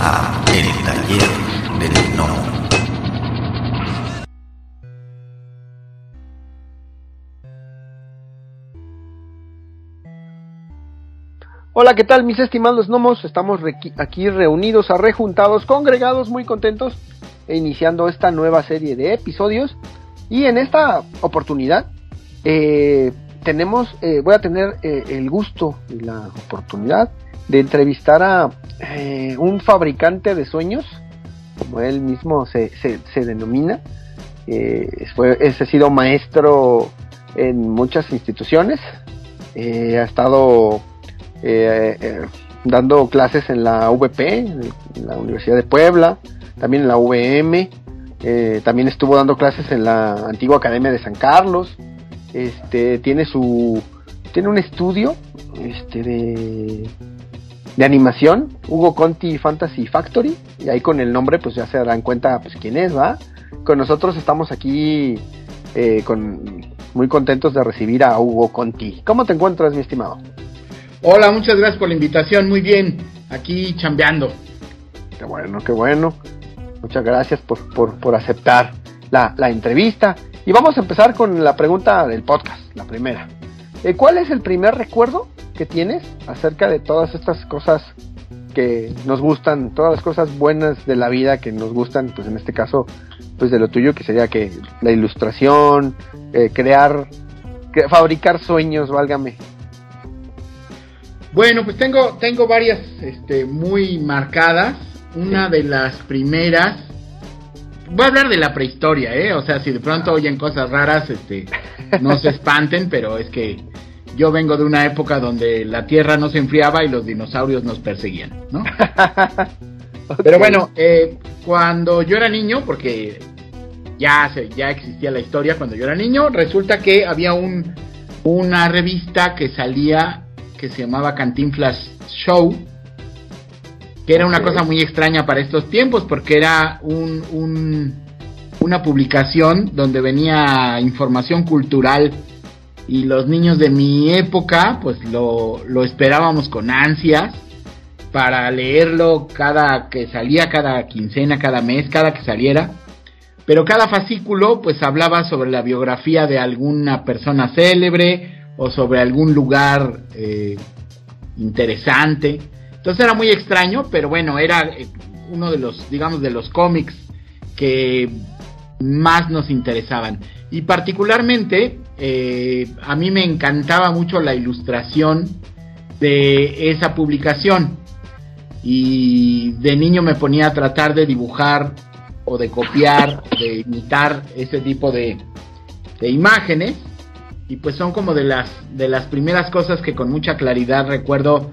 a El Taller del. Hola, ¿qué tal mis estimados gnomos? Estamos aquí reunidos, arrejuntados, congregados, muy contentos, e iniciando esta nueva serie de episodios. Y en esta oportunidad eh, tenemos, eh, voy a tener eh, el gusto y la oportunidad de entrevistar a un fabricante de sueños, como él mismo se, se, denomina. fue, ha sido maestro en muchas instituciones, ha estado dando clases en la VP, en la Universidad de Puebla, también en la VM, también estuvo dando clases en la antigua Academia de San Carlos, este tiene su tiene un estudio este de de animación Hugo Conti Fantasy Factory y ahí con el nombre pues ya se darán cuenta pues quién es va con nosotros estamos aquí eh, con muy contentos de recibir a Hugo Conti. Cómo te encuentras mi estimado hola muchas gracias por la invitación muy bien aquí chambeando. Qué bueno qué bueno. Muchas gracias por, por, por aceptar la, la entrevista. Y vamos a empezar con la pregunta del podcast, la primera. Eh, ¿Cuál es el primer recuerdo que tienes acerca de todas estas cosas que nos gustan, todas las cosas buenas de la vida que nos gustan, pues en este caso, pues de lo tuyo, que sería que la ilustración, eh, crear, fabricar sueños, válgame. Bueno, pues tengo, tengo varias este, muy marcadas. Una de las primeras voy a hablar de la prehistoria, ¿eh? O sea, si de pronto oyen cosas raras, este, no se espanten, pero es que yo vengo de una época donde la Tierra no se enfriaba y los dinosaurios nos perseguían, ¿no? Pero bueno, eh, cuando yo era niño, porque ya, se, ya existía la historia cuando yo era niño, resulta que había un, una revista que salía que se llamaba Cantinflas Show, que era una cosa muy extraña para estos tiempos, porque era un, una publicación donde venía información cultural y los niños de mi época, pues lo, lo esperábamos con ansias para leerlo cada que salía, cada quincena, cada mes, cada que saliera. Pero cada fascículo pues hablaba sobre la biografía de alguna persona célebre o sobre algún lugar eh, interesante. Entonces era muy extraño, pero bueno, era eh, uno de los, digamos, de los cómics que más nos interesaban. Y particularmente eh, a mí me encantaba mucho la ilustración de esa publicación. Y de niño me ponía a tratar de dibujar o de copiar, de imitar ese tipo de, de imágenes. Y pues son como de las, de las primeras cosas que con mucha claridad recuerdo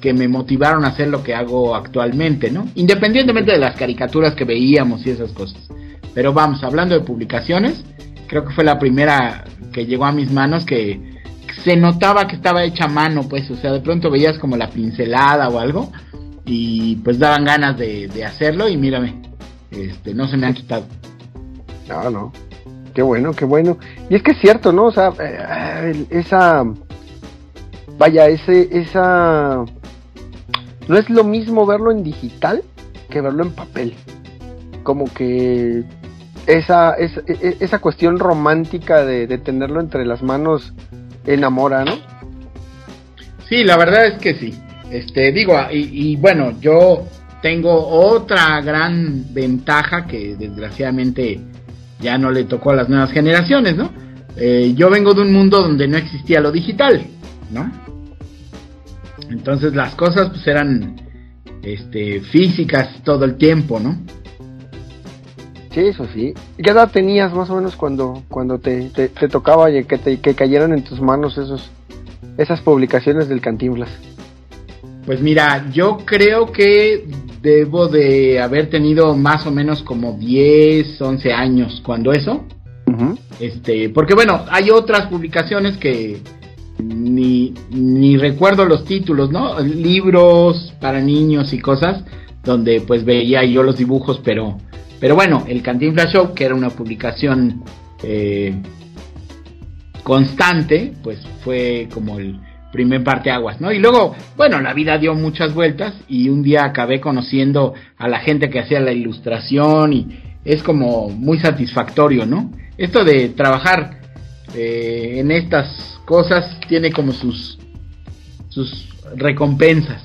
que me motivaron a hacer lo que hago actualmente, ¿no? Independientemente de las caricaturas que veíamos y esas cosas. Pero vamos, hablando de publicaciones, creo que fue la primera que llegó a mis manos que se notaba que estaba hecha mano, pues, o sea, de pronto veías como la pincelada o algo y pues daban ganas de, hacerlo y mírame, este, no se me han quitado. No, no, qué bueno, qué bueno. Y es que es cierto, ¿no? O sea, eh, esa, vaya, ese, esa no es lo mismo verlo en digital que verlo en papel. Como que esa, esa, e, esa cuestión romántica de, tenerlo entre las manos enamora, ¿no? Sí, la verdad es que sí. Este, digo, y, bueno, yo tengo otra gran ventaja que desgraciadamente ya no le tocó a las nuevas generaciones, ¿no? Eh, yo vengo de un mundo donde no existía lo digital, ¿no? Entonces las cosas pues eran este, físicas todo el tiempo, ¿no? Sí, eso sí. ¿Qué edad tenías más o menos cuando, cuando te, te, tocaba y que, te, que cayeron en tus manos esos, esas publicaciones del Cantinflas? Pues mira, yo creo que debo de haber tenido más o menos como 10, 11 años cuando eso. Este, porque bueno, hay otras publicaciones que, ni, ni recuerdo los títulos, ¿no? Libros para niños y cosas, donde pues veía yo los dibujos, pero, pero bueno, el Cantinflas Show, que era una publicación eh, constante, pues fue como el primer parteaguas, ¿no? Y luego, bueno, la vida dio muchas vueltas y un día acabé conociendo a la gente que hacía la ilustración y es como muy satisfactorio, ¿no? Esto de trabajar eh, en estas cosas tiene como sus sus recompensas.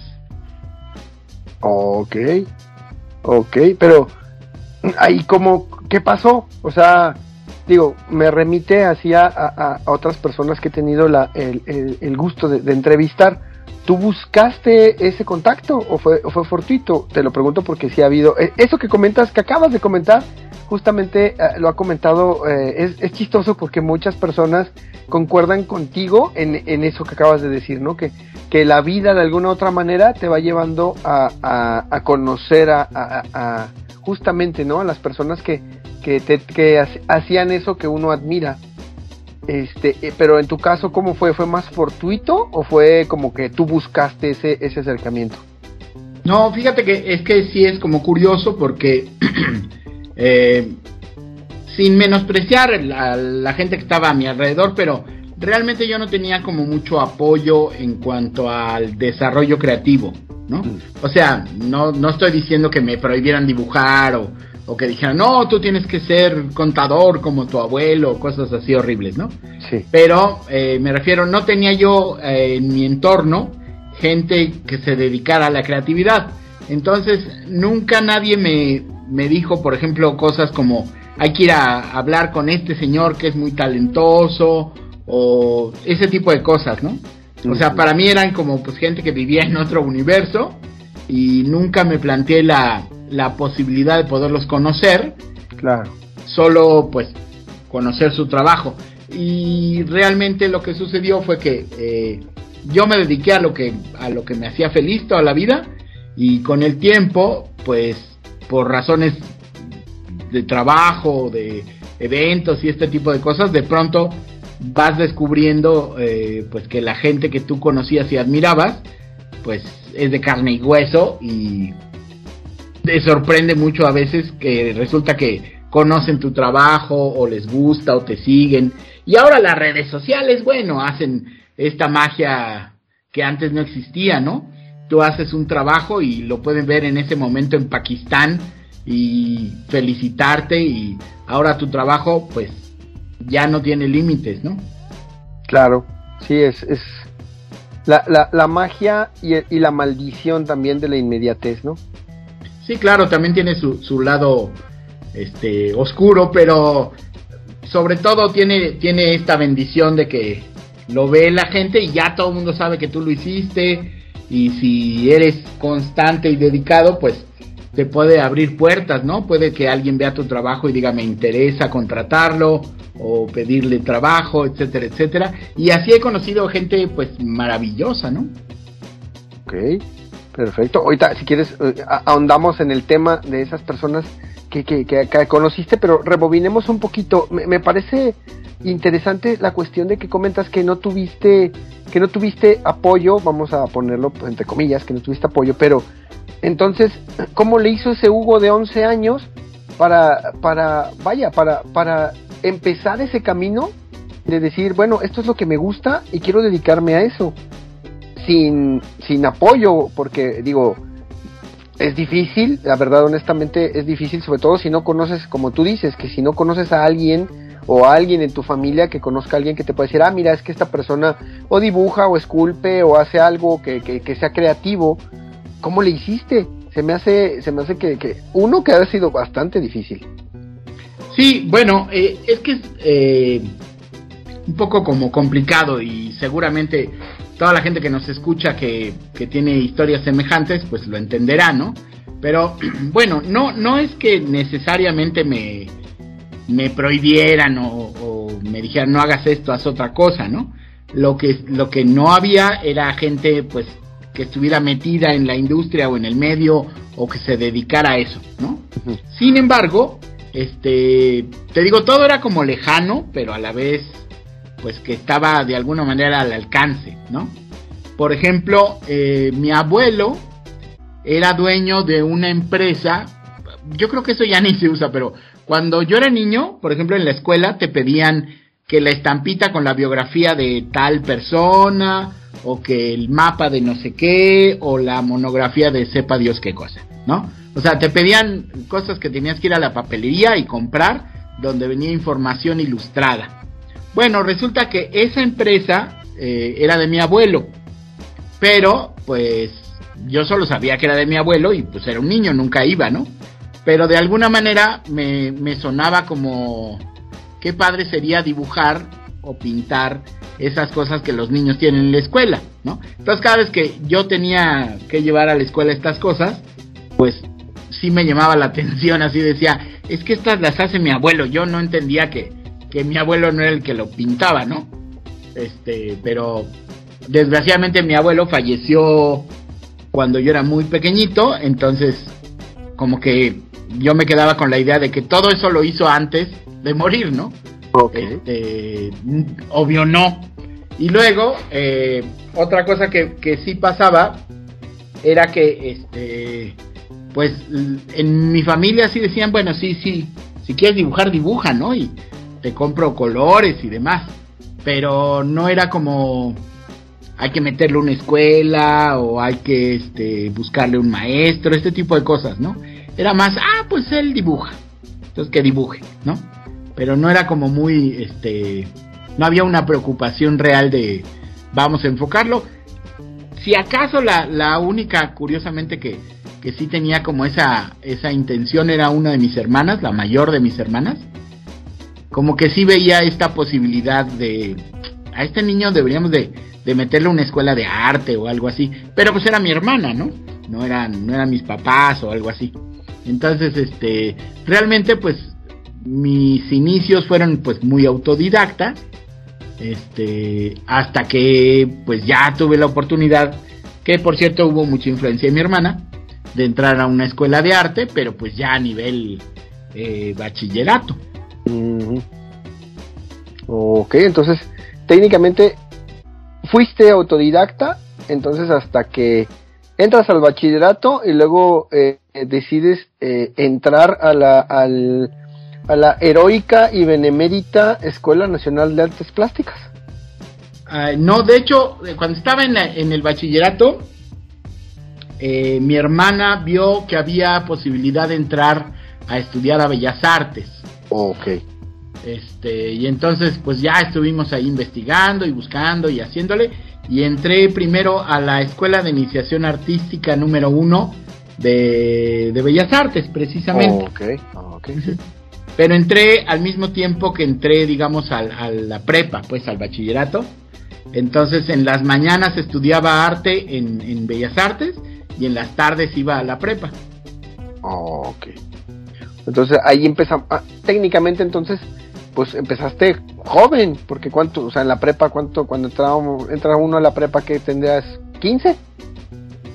Ok, ok, pero ahí como, ¿qué pasó? O sea, digo, me remite así a, otras personas que he tenido el, el, gusto de, entrevistar. ¿Tú buscaste ese contacto o fue, fue fortuito? Te lo pregunto porque sí ha habido. Eh, eso que comentas, que acabas de comentar, justamente eh, lo ha comentado, eh, es, es, chistoso porque muchas personas concuerdan contigo en, en, eso que acabas de decir, ¿no? Que, que la vida de alguna otra manera te va llevando a, a, a conocer a, justamente, ¿no? A las personas que, que, te, que hacían eso que uno admira. Este, eh, pero en tu caso, ¿cómo fue? ¿Fue más fortuito o fue como que tú buscaste ese, ese acercamiento? No, fíjate que es que sí es como curioso porque eh, sin menospreciar a la gente que estaba a mi alrededor, pero realmente yo no tenía como mucho apoyo en cuanto al desarrollo creativo, ¿no? Mm. O sea, no, no estoy diciendo que me prohibieran dibujar o, o que dijeran, no, tú tienes que ser contador como tu abuelo, cosas así horribles, ¿no? Sí. Pero eh, me refiero, no tenía yo eh, en mi entorno gente que se dedicara a la creatividad. Entonces, nunca nadie me, me dijo, por ejemplo, cosas como, hay que ir a hablar con este señor que es muy talentoso, o ese tipo de cosas, ¿no? O sea, para mí eran como pues gente que vivía en otro universo y nunca me planteé la, la posibilidad de poderlos conocer. Claro. Solo pues conocer su trabajo. Y realmente lo que sucedió fue que eh, yo me dediqué a lo que a lo que me hacía feliz toda la vida y con el tiempo pues por razones de trabajo, de eventos y este tipo de cosas, de pronto vas descubriendo eh, pues que la gente que tú conocías y admirabas pues es de carne y hueso y te sorprende mucho a veces que resulta que conocen tu trabajo o les gusta o te siguen. Y ahora las redes sociales, bueno, hacen esta magia que antes no existía, ¿no? Tú haces un trabajo y lo pueden ver en ese momento en Pakistán y felicitarte y ahora tu trabajo pues ya no tiene límites, ¿no? Claro, sí, es, es la, la, la magia y, y la maldición también de la inmediatez, ¿no? Sí, claro, también tiene su, su lado este oscuro, pero sobre todo tiene, tiene esta bendición de que lo ve la gente y ya todo el mundo sabe que tú lo hiciste y si eres constante y dedicado, pues te puede abrir puertas, ¿no? Puede que alguien vea tu trabajo y diga me interesa contratarlo o pedirle trabajo, etcétera, etcétera. Y así he conocido gente pues maravillosa, ¿no? Ok. Perfecto. Ahorita, si quieres, eh, ahondamos en el tema de esas personas que, que, que, conociste, pero rebobinemos un poquito. Me, parece interesante la cuestión de que comentas que no tuviste, que no tuviste apoyo, vamos a ponerlo entre comillas, que no tuviste apoyo, pero entonces, ¿cómo le hizo ese Hugo de 11 años para, para, vaya, para, para empezar ese camino de decir, bueno, esto es lo que me gusta y quiero dedicarme a eso? sin, sin apoyo, porque digo, es difícil, la verdad honestamente es difícil, sobre todo si no conoces, como tú dices, que si no conoces a alguien o a alguien en tu familia que conozca a alguien que te pueda decir, ah, mira, es que esta persona o dibuja o esculpe o hace algo que, que, sea creativo, ¿cómo le hiciste? Se me hace, se me hace que, que uno que ha sido bastante difícil. Sí, bueno, eh, es que es eh, un poco como complicado y seguramente toda la gente que nos escucha que, tiene historias semejantes, pues lo entenderá, ¿no? Pero bueno, no, no es que necesariamente me, me prohibieran o, me dijeran no hagas esto, haz otra cosa, ¿no? Lo que, lo que no había era gente pues que estuviera metida en la industria o en el medio o que se dedicara a eso, ¿no? Sin embargo, este, te digo, todo era como lejano, pero a la vez pues que estaba de alguna manera al alcance, ¿no? Por ejemplo, eh, mi abuelo era dueño de una empresa, yo creo que eso ya ni se usa, pero cuando yo era niño, por ejemplo, en la escuela te pedían que la estampita con la biografía de tal persona, o que el mapa de no sé qué, o la monografía de sepa Dios qué cosa, ¿no? O sea, te pedían cosas que tenías que ir a la papelería y comprar, donde venía información ilustrada. Bueno, resulta que esa empresa eh, era de mi abuelo, pero pues yo solo sabía que era de mi abuelo y pues era un niño, nunca iba, ¿no? Pero de alguna manera me, me sonaba como qué padre sería dibujar o pintar esas cosas que los niños tienen en la escuela, ¿no? Entonces cada vez que yo tenía que llevar a la escuela estas cosas, pues sí me llamaba la atención, así decía, es que estas las hace mi abuelo, yo no entendía que, que mi abuelo no era el que lo pintaba, ¿no? Este, pero desgraciadamente mi abuelo falleció cuando yo era muy pequeñito, entonces como que yo me quedaba con la idea de que todo eso lo hizo antes de morir, ¿no? Este, obvio no. Y luego, eh, otra cosa que, que sí pasaba era que, este, pues en mi familia sí decían, bueno, sí, sí, si quieres dibujar, dibuja, ¿no? Y te compro colores y demás. Pero no era como hay que meterle una escuela o hay que este, buscarle un maestro, este tipo de cosas, ¿no? Era más, ah, pues él dibuja. Entonces que dibuje, ¿no? Pero no era como muy, este, no había una preocupación real de vamos a enfocarlo. Si acaso la, la única, curiosamente, que, que sí tenía como esa, esa intención era una de mis hermanas, la mayor de mis hermanas. Como que sí veía esta posibilidad de, a este niño deberíamos de, de meterle una escuela de arte o algo así. Pero pues era mi hermana, ¿no? No eran, no eran mis papás o algo así. Entonces, este, realmente pues mis inicios fueron pues muy autodidactas. Este, hasta que pues ya tuve la oportunidad, que por cierto hubo mucha influencia de mi hermana, de entrar a una escuela de arte, pero pues ya a nivel eh, bachillerato. Ok, entonces técnicamente fuiste autodidacta, entonces hasta que entras al bachillerato y luego eh, decides eh, entrar a la, al, a la heroica y benemérita Escuela Nacional de Artes Plásticas. Ah, no, de hecho, eh, cuando estaba en, la- en el bachillerato, eh, mi hermana vio que había posibilidad de entrar a estudiar a Bellas Artes. Ok. Este, y entonces pues ya estuvimos ahí investigando y buscando y haciéndole. Y entré primero a la Escuela de Iniciación Artística número uno de, de Bellas Artes, precisamente. Ok, ok, sí. Pero entré al mismo tiempo que entré, digamos, al- a la prepa, pues al bachillerato. Entonces en las mañanas estudiaba arte en, en Bellas Artes y en las tardes iba a la prepa. Ok. Entonces ahí empezamos. ah, técnicamente entonces, pues empezaste joven, porque cuánto, o sea, en la prepa, cuánto, cuando entrábamos, entra uno a la prepa que tendrías 15?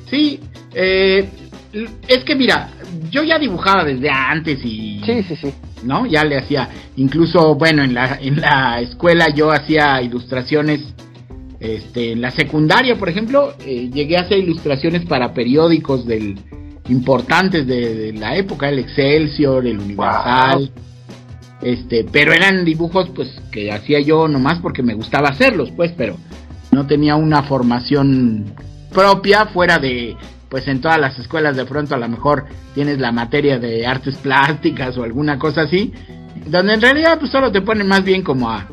Sí, eh, es que mira, yo ya dibujaba desde antes y... Sí, sí, sí. ¿No? Ya le hacía, incluso, bueno, en la, en la escuela yo hacía ilustraciones, este, en la secundaria, por ejemplo, eh, llegué a hacer ilustraciones para periódicos del importantes de, de la época, el Excelsior, el Universal, este, pero eran dibujos, pues, que hacía yo nomás porque me gustaba hacerlos, pues, pero no tenía una formación propia fuera de pues en todas las escuelas de pronto a lo mejor tienes la materia de artes plásticas o alguna cosa así, donde en realidad pues solo te ponen más bien como a,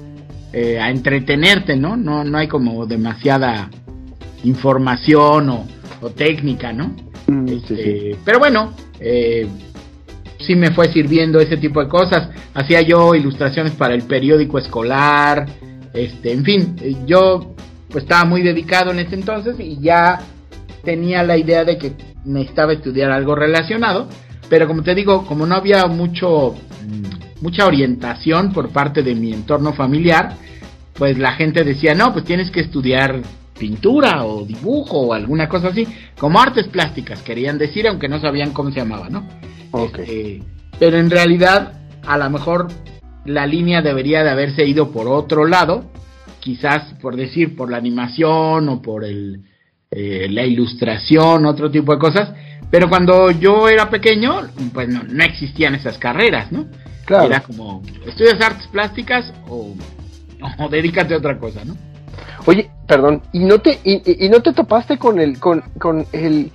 eh, a entretenerte, ¿no? ¿no? No hay como demasiada información o, o técnica, ¿no? Mm, Este, sí. Pero bueno, eh, sí me fue sirviendo ese tipo de cosas. Hacía yo ilustraciones para el periódico escolar, este, en fin, eh, yo pues estaba muy dedicado en ese entonces y ya tenía la idea de que necesitaba estudiar algo relacionado, pero como te digo, como no había mucho mm, mucha orientación por parte de mi entorno familiar, pues la gente decía, "No, pues tienes que estudiar pintura o dibujo o alguna cosa así, como artes plásticas querían decir, aunque no sabían cómo se llamaba, ¿no? Ok. Este, pero en realidad, a lo mejor la línea debería de haberse ido por otro lado, quizás por decir, por la animación o por el, eh, la ilustración, otro tipo de cosas. Pero cuando yo era pequeño, pues no, no existían esas carreras, ¿no? Claro. Era como, ¿estudias artes plásticas o o dedícate a otra cosa, ¿no? Oye, perdón, ¿y no te, y, no te topaste con el, con, con el,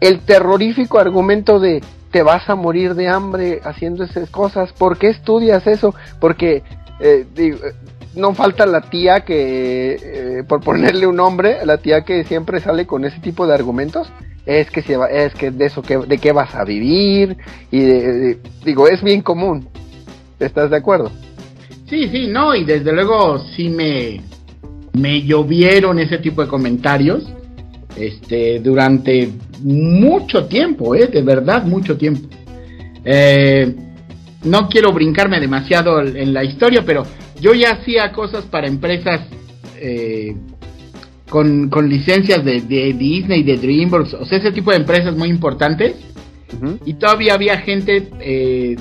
el terrorífico argumento de te vas a morir de hambre haciendo esas cosas? ¿Por qué estudias eso? Porque eh, digo, no falta la tía que, eh, por ponerle un nombre, la tía que siempre sale con ese tipo de argumentos. Es que, se va, es que de eso, que, de qué vas a vivir. Y digo, es bien común. ¿Estás de acuerdo? Sí, sí, no, y desde luego sí me, me llovieron ese tipo de comentarios este, durante mucho tiempo, ¿eh? de verdad mucho tiempo. Eh, no quiero brincarme demasiado en la historia, pero yo ya hacía cosas para empresas eh, con, licencias de, Disney, de DreamWorks, o sea, ese tipo de empresas muy importantes. Y todavía había gente eh,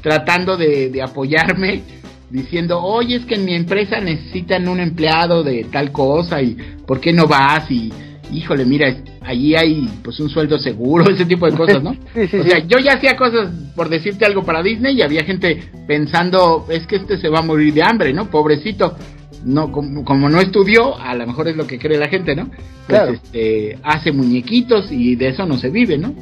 tratando de, apoyarme, diciendo, oye, es que en mi empresa necesitan un empleado de tal cosa, y ¿por qué no vas? Y, híjole, mira, allí hay pues un sueldo seguro, ese tipo de cosas, ¿no? o sea, yo ya hacía cosas, por decirte algo, para Disney y había gente pensando, es que este se va a morir de hambre, ¿no? Pobrecito. No, como, no estudió, a lo mejor es lo que cree la gente, ¿no? Pues este, hace muñequitos y de eso no se vive, ¿no?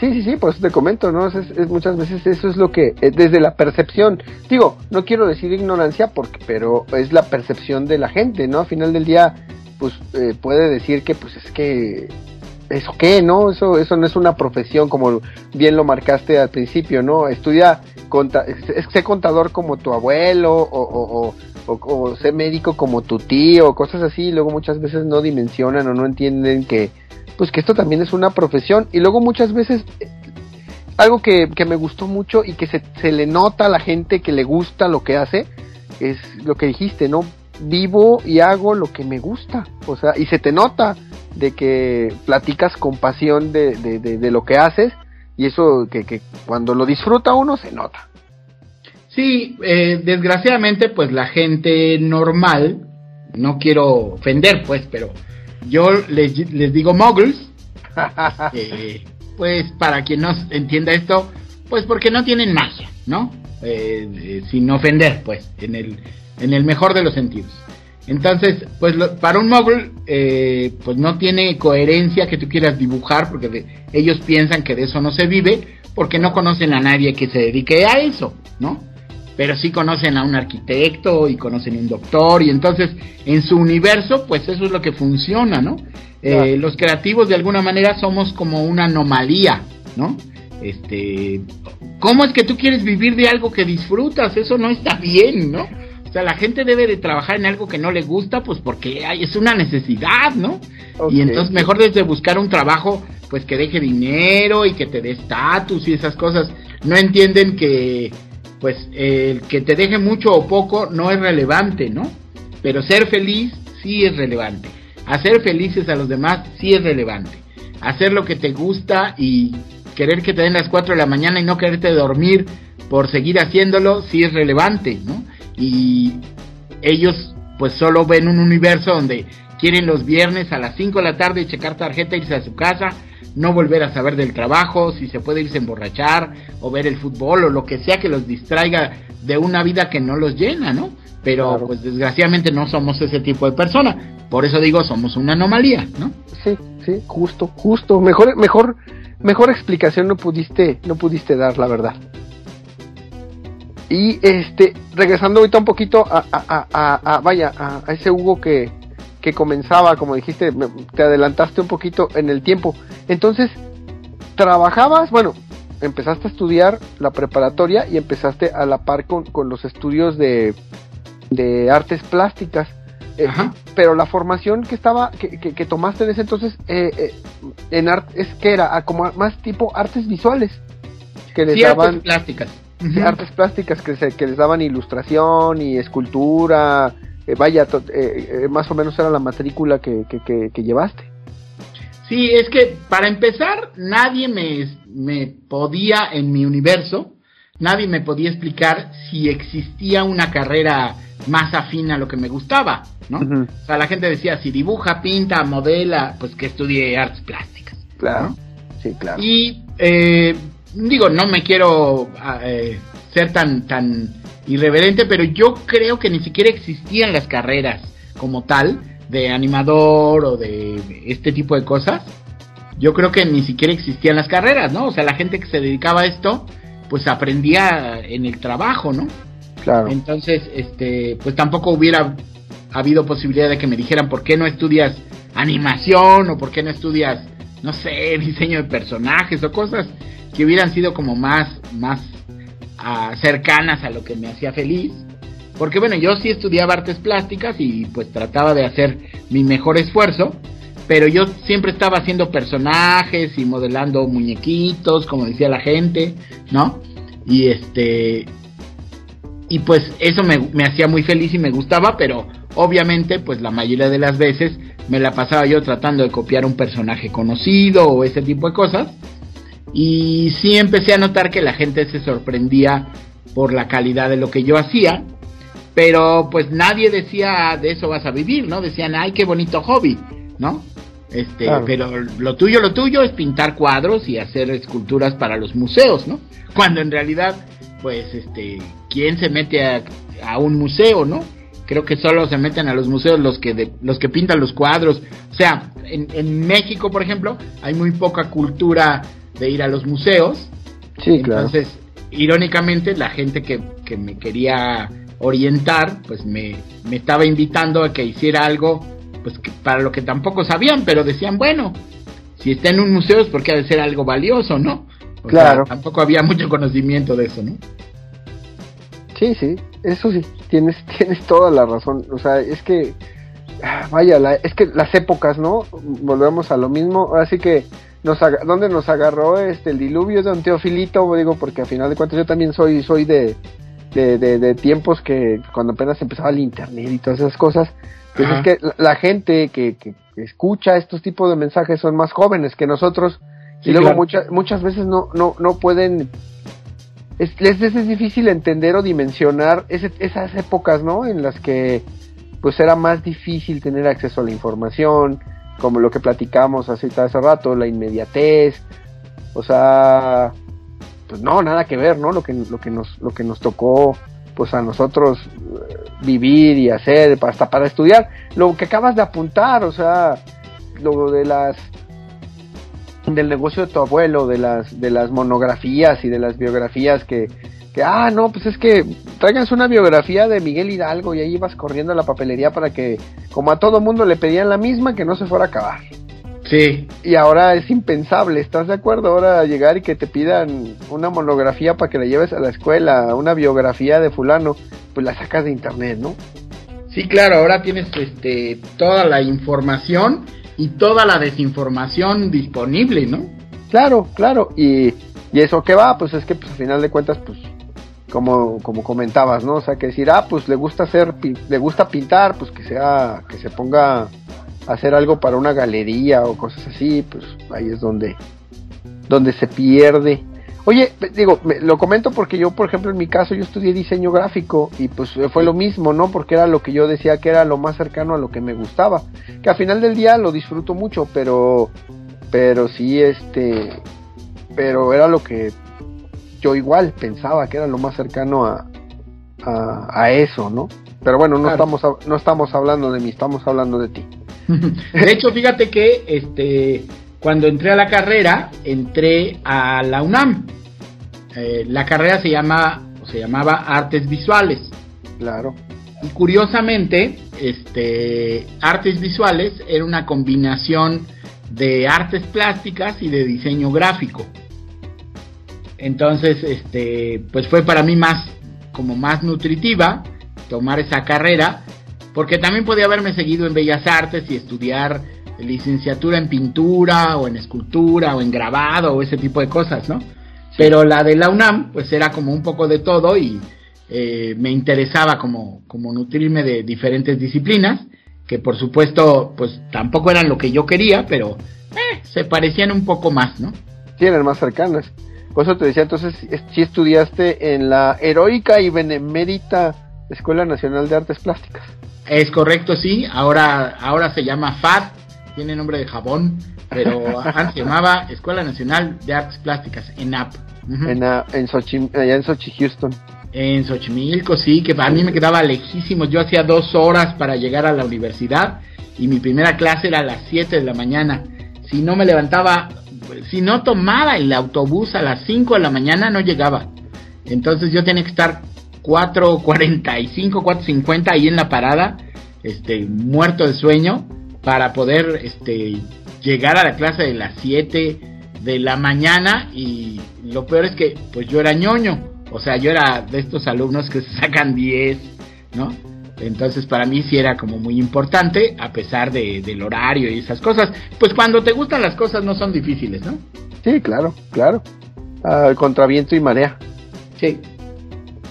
Sí, sí, sí, por eso te comento, ¿no? Es, muchas veces eso es lo que, eh, desde la percepción, digo, no quiero decir ignorancia, porque, pero es la percepción de la gente, ¿no? Al final del día, pues eh, puede decir que pues es que eso qué, ¿no? Eso eso no es una profesión como bien lo marcaste al principio, ¿no? Estudia conta sé contador como tu abuelo o, o, o, sé médico como tu tío, cosas así, y luego muchas veces no dimensionan o no entienden que pues que esto también es una profesión y luego muchas veces algo que, que me gustó mucho y que se, se le nota a la gente que le gusta lo que hace es lo que dijiste, ¿no? Vivo y hago lo que me gusta. O sea, y se te nota de que platicas con pasión de, de, lo que haces y eso que, que, cuando lo disfruta uno se nota. Sí, eh, desgraciadamente pues la gente normal, no quiero ofender pues, pero yo les, les digo muggles, eh, pues para quien no entienda esto, pues porque no tienen magia, ¿no? Eh, sin ofender pues, en el en el mejor de los sentidos. Entonces, pues para un mogul, eh, pues no tiene coherencia que tú quieras dibujar, porque ellos piensan que de eso no se vive, porque no conocen a nadie que se dedique a eso, ¿no? Pero sí conocen a un arquitecto y conocen a un doctor, y entonces en su universo, pues eso es lo que funciona, ¿no? Eh, los creativos de alguna manera somos como una anomalía, ¿no? Este, ¿cómo es que tú quieres vivir de algo que disfrutas? Eso no está bien, ¿no? Sea, la gente debe de trabajar en algo que no le gusta, pues porque hay, es una necesidad, ¿no? Y entonces mejor desde buscar un trabajo, pues que deje dinero y que te dé estatus y esas cosas. No entienden que, pues, el que te deje mucho o poco no es relevante, ¿no? Pero ser feliz sí es relevante. Hacer felices a los demás sí es relevante. Hacer lo que te gusta y querer que te den las 4 de la mañana y no quererte dormir por seguir haciéndolo sí es relevante, ¿no? Y ellos pues solo ven un universo donde quieren los viernes a las 5 de la tarde checar tarjeta, irse a su casa, no volver a saber del trabajo, si se puede irse a emborrachar o ver el fútbol o lo que sea que los distraiga de una vida que no los llena, ¿no? Pero pues desgraciadamente no somos ese tipo de persona, por eso digo somos una anomalía, ¿no? Sí, sí, justo, justo, mejor mejor mejor explicación no pudiste no pudiste dar, la verdad. Y este, regresando ahorita un poquito a, a, a, vaya, a, ese Hugo que, que comenzaba, como dijiste, te adelantaste un poquito en el tiempo. Entonces, trabajabas, bueno, empezaste a estudiar la preparatoria y empezaste a la par con, con los estudios de, de artes plásticas. Eh, pero la formación que estaba, que, que, tomaste en ese entonces, eh, eh, en art, es que era como más tipo artes visuales. Que les daban, plásticas artes plásticas que, se, que les daban ilustración y escultura, eh, vaya, eh, eh, más o menos era la matrícula que, que, llevaste. Sí, es que para empezar, nadie me, me podía en mi universo, nadie me podía explicar si existía una carrera más afín a lo que me gustaba, ¿no? O sea, la gente decía, si dibuja, pinta, modela, pues que estudie artes plásticas. Claro, sí, claro. Y digo, no me quiero ah, eh, ser tan, tan irreverente, pero yo creo que ni siquiera existían las carreras como tal de animador o de este tipo de cosas. Yo creo que ni siquiera existían las carreras, ¿no? O sea, la gente que se dedicaba a esto, pues aprendía en el trabajo, ¿no? Claro. Entonces, este, pues tampoco hubiera habido posibilidad de que me dijeran por qué no estudias animación o por qué no estudias, no sé, diseño de personajes o cosas que hubieran sido como más, más ah, cercanas a lo que me hacía feliz. Porque bueno, yo sí estudiaba artes plásticas y pues trataba de hacer mi mejor esfuerzo, pero yo siempre estaba haciendo personajes y modelando muñequitos, como decía la gente, ¿no? Y este y pues eso me, me hacía muy feliz y me gustaba, pero obviamente pues la mayoría de las veces me la pasaba yo tratando de copiar un personaje conocido o ese tipo de cosas. Y sí empecé a notar que la gente se sorprendía por la calidad de lo que yo hacía pero pues nadie decía de eso vas a vivir, ¿no? Decían, ay, qué bonito hobby, ¿no? Este, pero lo tuyo, lo tuyo es pintar cuadros y hacer esculturas para los museos, ¿no? Cuando en realidad, pues, este, ¿quién se mete a, a un museo, no? Creo que solo se meten a los museos los que de, los que pintan los cuadros. O sea, en, en México, por ejemplo, hay muy poca cultura de ir a los museos. Sí, claro. Entonces, irónicamente, la gente que, que me quería orientar, pues me, me estaba invitando a que hiciera algo, pues que para lo que tampoco sabían, pero decían, bueno, si está en un museo es porque ha de ser algo valioso, ¿no? O claro. Sea, tampoco había mucho conocimiento de eso, ¿no? Sí, sí, eso sí, tienes, tienes toda la razón. O sea, es que, vaya, la, es que las épocas, ¿no? Volvemos a lo mismo. Así que, nos ¿dónde nos agarró este el diluvio de un teofilito? Digo, porque a final de cuentas yo también soy, soy de, de, de, de, tiempos que cuando apenas empezaba el internet y todas esas cosas, pues Ajá. es que la, la gente que, que, escucha estos tipos de mensajes son más jóvenes que nosotros sí, y luego claro. muchas muchas veces no no no pueden es, les es difícil entender o dimensionar ese, esas épocas, ¿no? En las que pues era más difícil tener acceso a la información, como lo que platicamos hace, hace rato, la inmediatez, o sea, pues no, nada que ver, ¿no? Lo que, lo que nos, lo que nos tocó, pues a nosotros eh, vivir y hacer, hasta para estudiar. Lo que acabas de apuntar, o sea, lo de las del negocio de tu abuelo, de las, de las monografías y de las biografías que, que, ah, no, pues es que traigas una biografía de Miguel Hidalgo y ahí ibas corriendo a la papelería para que, como a todo mundo le pedían la misma, que no se fuera a acabar. Sí. Y ahora es impensable, ¿estás de acuerdo? Ahora llegar y que te pidan una monografía para que la lleves a la escuela, una biografía de fulano, pues la sacas de internet, ¿no? Sí, claro, ahora tienes este toda la información y toda la desinformación disponible, ¿no? Claro, claro, y, y eso que va, pues es que pues al final de cuentas, pues como, como comentabas, ¿no? O sea, que decir, ah, pues le gusta hacer, le gusta pintar, pues que sea, que se ponga hacer algo para una galería o cosas así, pues ahí es donde, donde se pierde. Oye, digo, me, lo comento porque yo, por ejemplo, en mi caso, yo estudié diseño gráfico y pues fue lo mismo, ¿no? Porque era lo que yo decía que era lo más cercano a lo que me gustaba. Que al final del día lo disfruto mucho, pero, pero sí, este, pero era lo que yo igual pensaba que era lo más cercano a, a, a eso, ¿no? Pero bueno, no claro. estamos, no estamos hablando de mí, estamos hablando de ti. De hecho, fíjate que este cuando entré a la carrera, entré a la UNAM. Eh, la carrera se llama se llamaba Artes Visuales. Claro. Y curiosamente, este Artes Visuales era una combinación de artes plásticas y de diseño gráfico. Entonces, este, pues fue para mí más como más nutritiva tomar esa carrera porque también podía haberme seguido en Bellas Artes y estudiar licenciatura en pintura o en escultura o en grabado o ese tipo de cosas, ¿no? Pero la de la UNAM, pues era como un poco de todo y eh, me interesaba como, como nutrirme de diferentes disciplinas, que por supuesto, pues tampoco eran lo que yo quería, pero eh, se parecían un poco más, ¿no? Eran más cercanas. Por eso te decía, entonces, si estudiaste en la heroica y benemérita Escuela Nacional de Artes Plásticas. Es correcto, sí. Ahora, ahora se llama FAD, tiene nombre de jabón, pero antes se llamaba Escuela Nacional de Artes Plásticas, ENAP. Uh -huh. En, en Sochi, allá en Sochi, Houston. En Xochimilco, sí, que a mí me quedaba lejísimo. Yo hacía dos horas para llegar a la universidad y mi primera clase era a las 7 de la mañana. Si no me levantaba, si no tomaba el autobús a las 5 de la mañana, no llegaba. Entonces yo tenía que estar 4.45, 4.50 ahí en la parada, este, muerto de sueño, para poder este, llegar a la clase de las 7 de la mañana. Y lo peor es que, pues yo era ñoño o sea, yo era de estos alumnos que sacan 10, ¿no? Entonces para mí sí era como muy importante, a pesar de, del horario y esas cosas. Pues cuando te gustan las cosas no son difíciles, ¿no? Sí, claro, claro. Uh, contra viento y marea. Sí.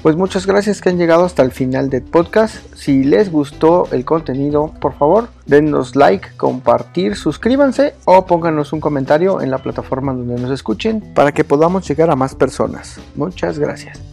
Pues muchas gracias que han llegado hasta el final del podcast. Si les gustó el contenido, por favor, denos like, compartir, suscríbanse o pónganos un comentario en la plataforma donde nos escuchen para que podamos llegar a más personas. Muchas gracias.